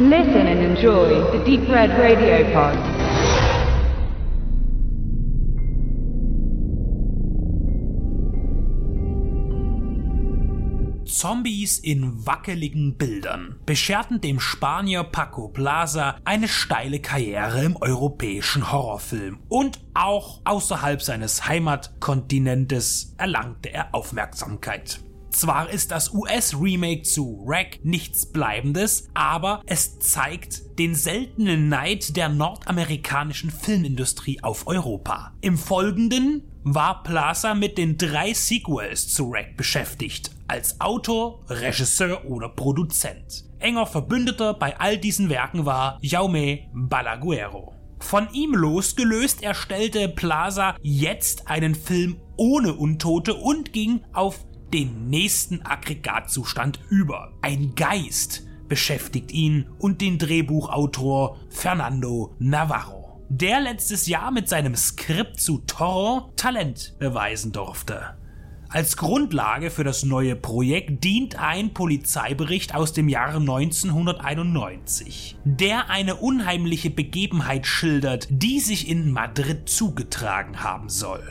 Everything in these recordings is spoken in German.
Listen and enjoy the Deep Red Radio Pod. Zombies in wackeligen Bildern bescherten dem Spanier Paco Plaza eine steile Karriere im europäischen Horrorfilm und auch außerhalb seines Heimatkontinentes erlangte er Aufmerksamkeit. Zwar ist das US-Remake zu Wreck nichts Bleibendes, aber es zeigt den seltenen Neid der nordamerikanischen Filmindustrie auf Europa. Im Folgenden war Plaza mit den drei Sequels zu Wreck beschäftigt, als Autor, Regisseur oder Produzent. Enger Verbündeter bei all diesen Werken war Jaume Balaguero. Von ihm losgelöst erstellte Plaza jetzt einen Film ohne Untote und ging auf den nächsten Aggregatzustand über. Ein Geist beschäftigt ihn und den Drehbuchautor Fernando Navarro, der letztes Jahr mit seinem Skript zu Toro Talent beweisen durfte. Als Grundlage für das neue Projekt dient ein Polizeibericht aus dem Jahre 1991, der eine unheimliche Begebenheit schildert, die sich in Madrid zugetragen haben soll.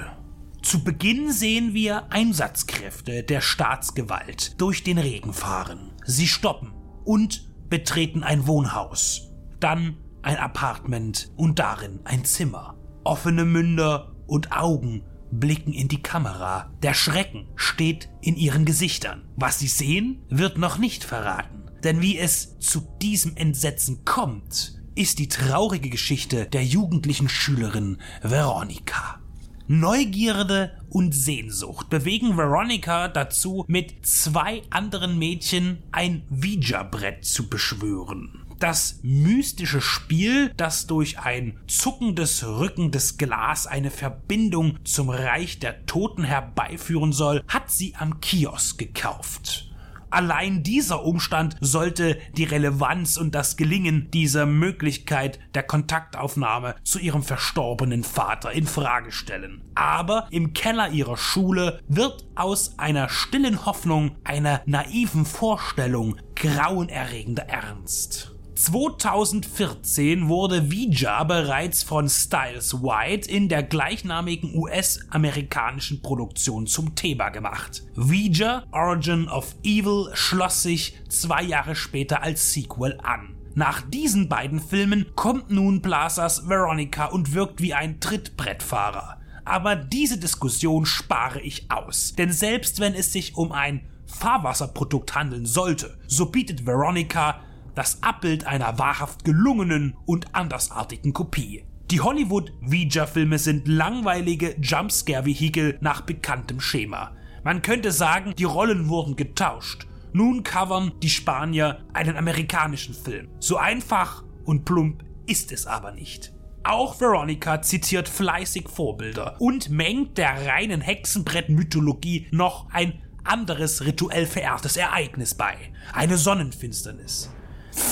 Zu Beginn sehen wir Einsatzkräfte der Staatsgewalt durch den Regen fahren. Sie stoppen und betreten ein Wohnhaus, dann ein Apartment und darin ein Zimmer. Offene Münder und Augen blicken in die Kamera. Der Schrecken steht in ihren Gesichtern. Was sie sehen, wird noch nicht verraten. Denn wie es zu diesem Entsetzen kommt, ist die traurige Geschichte der jugendlichen Schülerin Veronika. Neugierde und Sehnsucht bewegen Veronica dazu, mit zwei anderen Mädchen ein Ouija-Brett zu beschwören. Das mystische Spiel, das durch ein zuckendes, rückendes Glas eine Verbindung zum Reich der Toten herbeiführen soll, hat sie am Kiosk gekauft. Allein dieser Umstand sollte die Relevanz und das Gelingen dieser Möglichkeit der Kontaktaufnahme zu ihrem verstorbenen Vater in Frage stellen. Aber im Keller ihrer Schule wird aus einer stillen Hoffnung, einer naiven Vorstellung grauenerregender Ernst. 2014 wurde Ouija bereits von Styles White in der gleichnamigen US-amerikanischen Produktion zum Thema gemacht. Ouija Origin of Evil schloss sich zwei Jahre später als Sequel an. Nach diesen beiden Filmen kommt nun Plazas Veronica und wirkt wie ein Trittbrettfahrer. Aber diese Diskussion spare ich aus, denn selbst wenn es sich um ein Fahrwasserprodukt handeln sollte, so bietet Veronica das Abbild einer wahrhaft gelungenen und andersartigen Kopie. Die Hollywood-Ouija-Filme sind langweilige Jumpscare-Vehikel nach bekanntem Schema. Man könnte sagen, die Rollen wurden getauscht. Nun covern die Spanier einen amerikanischen Film. So einfach und plump ist es aber nicht. Auch Veronica zitiert fleißig Vorbilder und mengt der reinen Hexenbrett-Mythologie noch ein anderes rituell verehrtes Ereignis bei. Eine Sonnenfinsternis.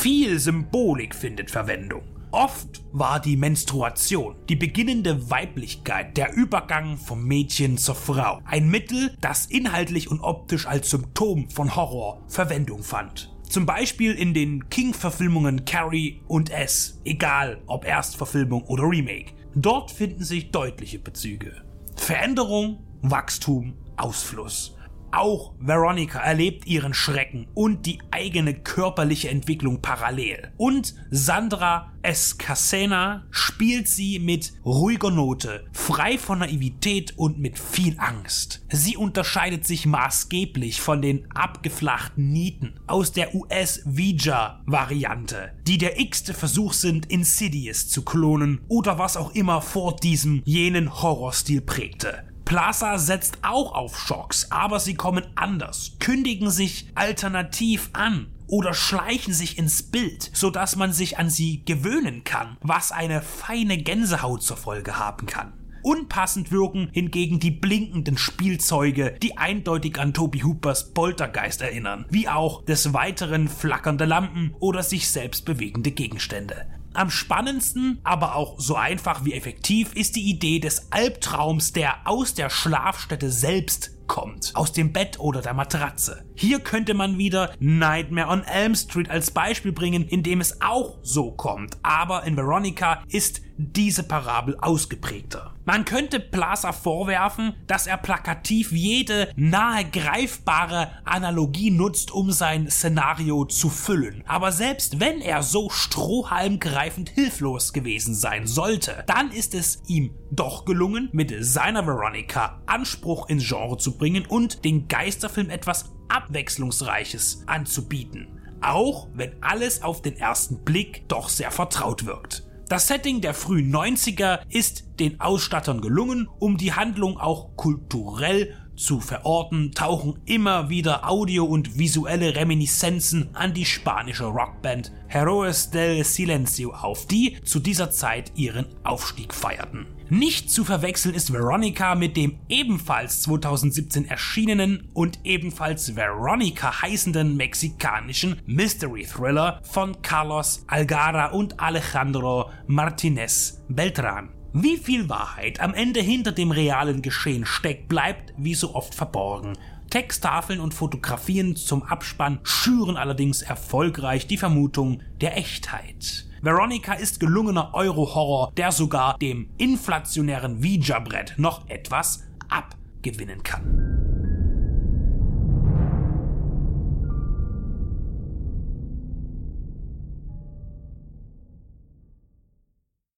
Viel Symbolik findet Verwendung. Oft war die Menstruation, die beginnende Weiblichkeit, der Übergang vom Mädchen zur Frau, ein Mittel, das inhaltlich und optisch als Symptom von Horror Verwendung fand. Zum Beispiel in den King-Verfilmungen Carrie und S, egal ob Erstverfilmung oder Remake. Dort finden sich deutliche Bezüge. Veränderung, Wachstum, Ausfluss. Auch Veronica erlebt ihren Schrecken und die eigene körperliche Entwicklung parallel. Und Sandra Escacena spielt sie mit ruhiger Note, frei von Naivität und mit viel Angst. Sie unterscheidet sich maßgeblich von den abgeflachten Nieten aus der US-Ouija-Variante, die der x-te Versuch sind, Insidious zu klonen oder was auch immer vor diesem jenen Horrorstil prägte. Plaza setzt auch auf Schocks, aber sie kommen anders, kündigen sich alternativ an oder schleichen sich ins Bild, sodass man sich an sie gewöhnen kann, was eine feine Gänsehaut zur Folge haben kann. Unpassend wirken hingegen die blinkenden Spielzeuge, die eindeutig an Toby Hoopers Poltergeist erinnern, wie auch des Weiteren flackernde Lampen oder sich selbst bewegende Gegenstände. Am spannendsten, aber auch so einfach wie effektiv ist die Idee des Albtraums, der aus der Schlafstätte selbst kommt, aus dem Bett oder der Matratze. Hier könnte man wieder Nightmare on Elm Street als Beispiel bringen, in dem es auch so kommt, aber in Veronica ist diese Parabel ausgeprägter. Man könnte Plaza vorwerfen, dass er plakativ jede nahe greifbare Analogie nutzt, um sein Szenario zu füllen. Aber selbst wenn er so strohhalmgreifend hilflos gewesen sein sollte, dann ist es ihm doch gelungen, mit seiner Veronica Anspruch ins Genre zu bringen und den Geisterfilm etwas Abwechslungsreiches anzubieten. Auch wenn alles auf den ersten Blick doch sehr vertraut wirkt. Das Setting der frühen 90er ist den Ausstattern gelungen, um die Handlung auch kulturell zu verorten, tauchen immer wieder Audio- und visuelle Reminiszenzen an die spanische Rockband Heroes del Silencio auf, die zu dieser Zeit ihren Aufstieg feierten. Nicht zu verwechseln ist Veronica mit dem ebenfalls 2017 erschienenen und ebenfalls Veronica heißenden mexikanischen Mystery Thriller von Carlos Algara und Alejandro Martinez Beltran. Wie viel Wahrheit am Ende hinter dem realen Geschehen steckt, bleibt wie so oft verborgen. Texttafeln und Fotografien zum Abspann schüren allerdings erfolgreich die Vermutung der Echtheit. Veronica ist gelungener Euro-Horror, der sogar dem inflationären Ouija-Brett noch etwas abgewinnen kann.